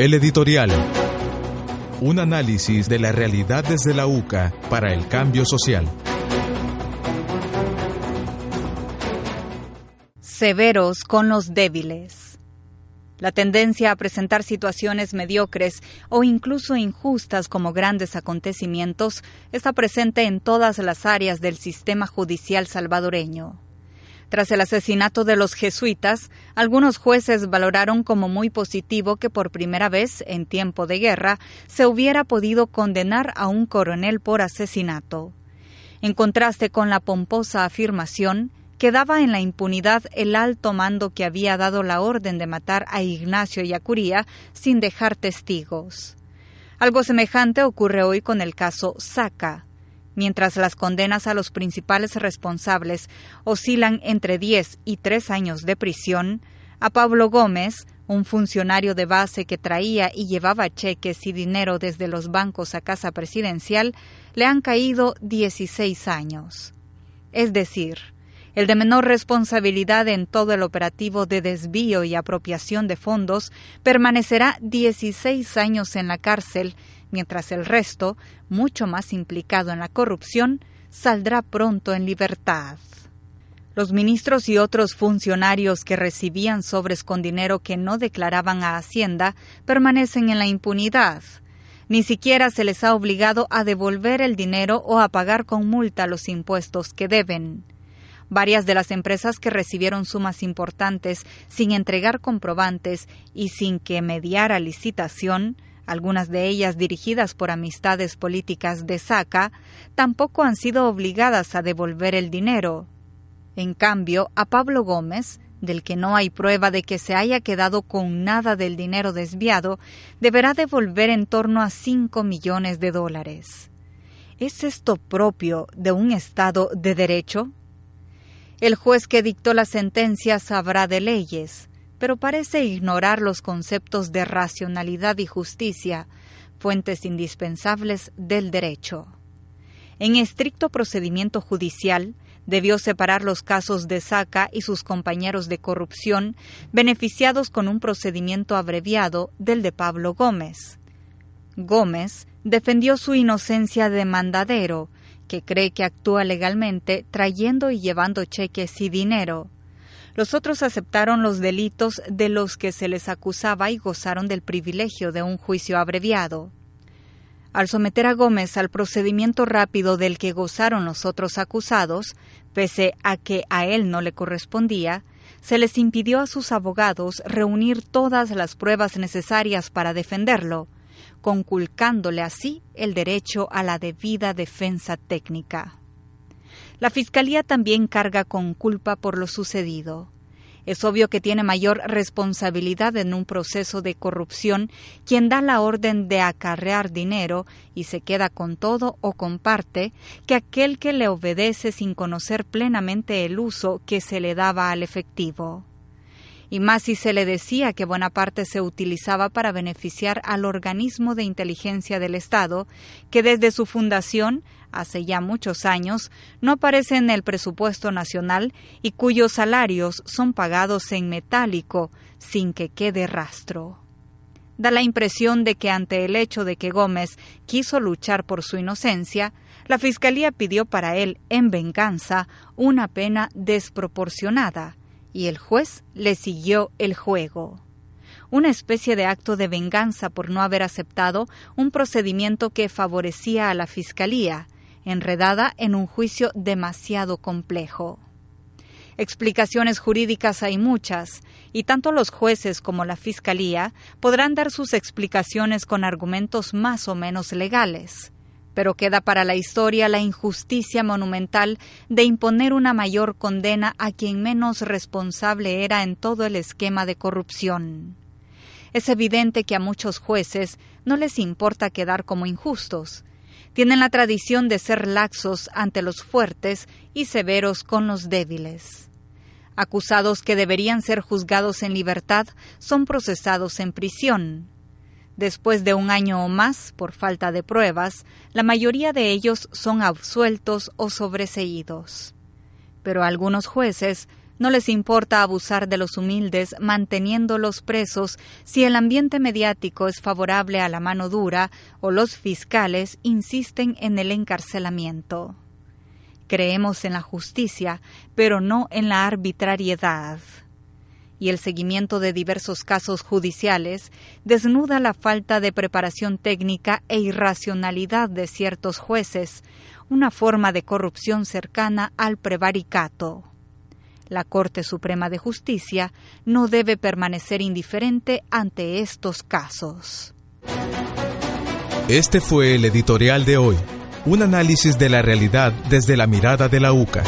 El editorial. Un análisis de la realidad desde la UCA para el cambio social. Severos con los débiles. La tendencia a presentar situaciones mediocres o incluso injustas como grandes acontecimientos está presente en todas las áreas del sistema judicial salvadoreño. Tras el asesinato de los jesuitas, algunos jueces valoraron como muy positivo que por primera vez en tiempo de guerra se hubiera podido condenar a un coronel por asesinato. En contraste con la pomposa afirmación, quedaba en la impunidad el alto mando que había dado la orden de matar a Ignacio y a Curía sin dejar testigos. Algo semejante ocurre hoy con el caso Saca, mientras las condenas a los principales responsables oscilan entre 10 y 3 años de prisión, a Pablo Gómez, un funcionario de base que traía y llevaba cheques y dinero desde los bancos a casa presidencial, le han caído 16 años. Es decir, el de menor responsabilidad en todo el operativo de desvío y apropiación de fondos permanecerá 16 años en la cárcel mientras el resto, mucho más implicado en la corrupción, saldrá pronto en libertad. Los ministros y otros funcionarios que recibían sobres con dinero que no declaraban a Hacienda permanecen en la impunidad. Ni siquiera se les ha obligado a devolver el dinero o a pagar con multa los impuestos que deben. Varias de las empresas que recibieron sumas importantes sin entregar comprobantes y sin que mediara licitación algunas de ellas dirigidas por amistades políticas de Saca, tampoco han sido obligadas a devolver el dinero. En cambio, a Pablo Gómez, del que no hay prueba de que se haya quedado con nada del dinero desviado, deberá devolver en torno a cinco millones de dólares. ¿Es esto propio de un Estado de Derecho? El juez que dictó la sentencia sabrá de leyes, pero parece ignorar los conceptos de racionalidad y justicia, fuentes indispensables del derecho. En estricto procedimiento judicial, debió separar los casos de Saca y sus compañeros de corrupción, beneficiados con un procedimiento abreviado del de Pablo Gómez. Gómez defendió su inocencia de mandadero, que cree que actúa legalmente trayendo y llevando cheques y dinero. Los otros aceptaron los delitos de los que se les acusaba y gozaron del privilegio de un juicio abreviado. Al someter a Gómez al procedimiento rápido del que gozaron los otros acusados, pese a que a él no le correspondía, se les impidió a sus abogados reunir todas las pruebas necesarias para defenderlo, conculcándole así el derecho a la debida defensa técnica. La Fiscalía también carga con culpa por lo sucedido. Es obvio que tiene mayor responsabilidad en un proceso de corrupción quien da la orden de acarrear dinero y se queda con todo o con parte que aquel que le obedece sin conocer plenamente el uso que se le daba al efectivo. Y más si se le decía que buena parte se utilizaba para beneficiar al organismo de inteligencia del Estado, que desde su fundación hace ya muchos años, no aparece en el presupuesto nacional y cuyos salarios son pagados en metálico sin que quede rastro. Da la impresión de que ante el hecho de que Gómez quiso luchar por su inocencia, la Fiscalía pidió para él, en venganza, una pena desproporcionada, y el juez le siguió el juego una especie de acto de venganza por no haber aceptado un procedimiento que favorecía a la Fiscalía enredada en un juicio demasiado complejo. Explicaciones jurídicas hay muchas, y tanto los jueces como la Fiscalía podrán dar sus explicaciones con argumentos más o menos legales. Pero queda para la historia la injusticia monumental de imponer una mayor condena a quien menos responsable era en todo el esquema de corrupción. Es evidente que a muchos jueces no les importa quedar como injustos. Tienen la tradición de ser laxos ante los fuertes y severos con los débiles. Acusados que deberían ser juzgados en libertad son procesados en prisión. Después de un año o más, por falta de pruebas, la mayoría de ellos son absueltos o sobreseídos. Pero a algunos jueces no les importa abusar de los humildes manteniéndolos presos si el ambiente mediático es favorable a la mano dura o los fiscales insisten en el encarcelamiento. Creemos en la justicia, pero no en la arbitrariedad. Y el seguimiento de diversos casos judiciales desnuda la falta de preparación técnica e irracionalidad de ciertos jueces, una forma de corrupción cercana al prevaricato. La Corte Suprema de Justicia no debe permanecer indiferente ante estos casos. Este fue el editorial de hoy, un análisis de la realidad desde la mirada de la UCA.